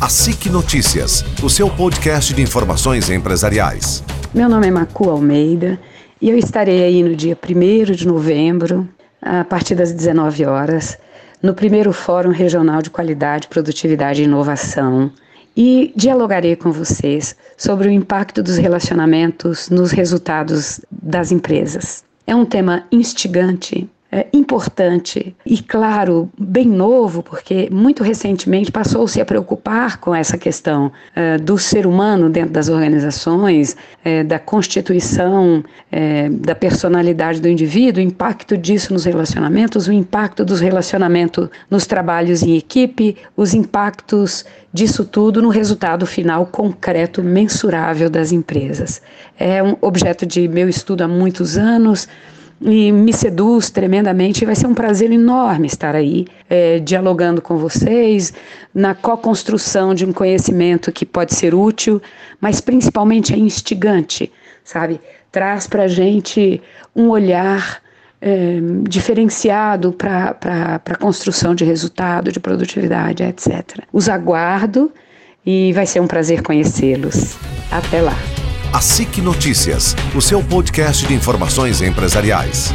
A SIC Notícias, o seu podcast de informações empresariais. Meu nome é Macu Almeida e eu estarei aí no dia 1 de novembro, a partir das 19 horas, no primeiro Fórum Regional de Qualidade, Produtividade e Inovação e dialogarei com vocês sobre o impacto dos relacionamentos nos resultados das empresas. É um tema instigante é, importante e, claro, bem novo, porque muito recentemente passou-se a preocupar com essa questão é, do ser humano dentro das organizações, é, da constituição, é, da personalidade do indivíduo, o impacto disso nos relacionamentos, o impacto dos relacionamentos nos trabalhos em equipe, os impactos disso tudo no resultado final concreto, mensurável das empresas. É um objeto de meu estudo há muitos anos e me seduz tremendamente. Vai ser um prazer enorme estar aí, é, dialogando com vocês, na co-construção de um conhecimento que pode ser útil, mas principalmente é instigante, sabe? Traz para a gente um olhar é, diferenciado para a construção de resultado, de produtividade, etc. Os aguardo e vai ser um prazer conhecê-los. Até lá! A SIC Notícias, o seu podcast de informações empresariais.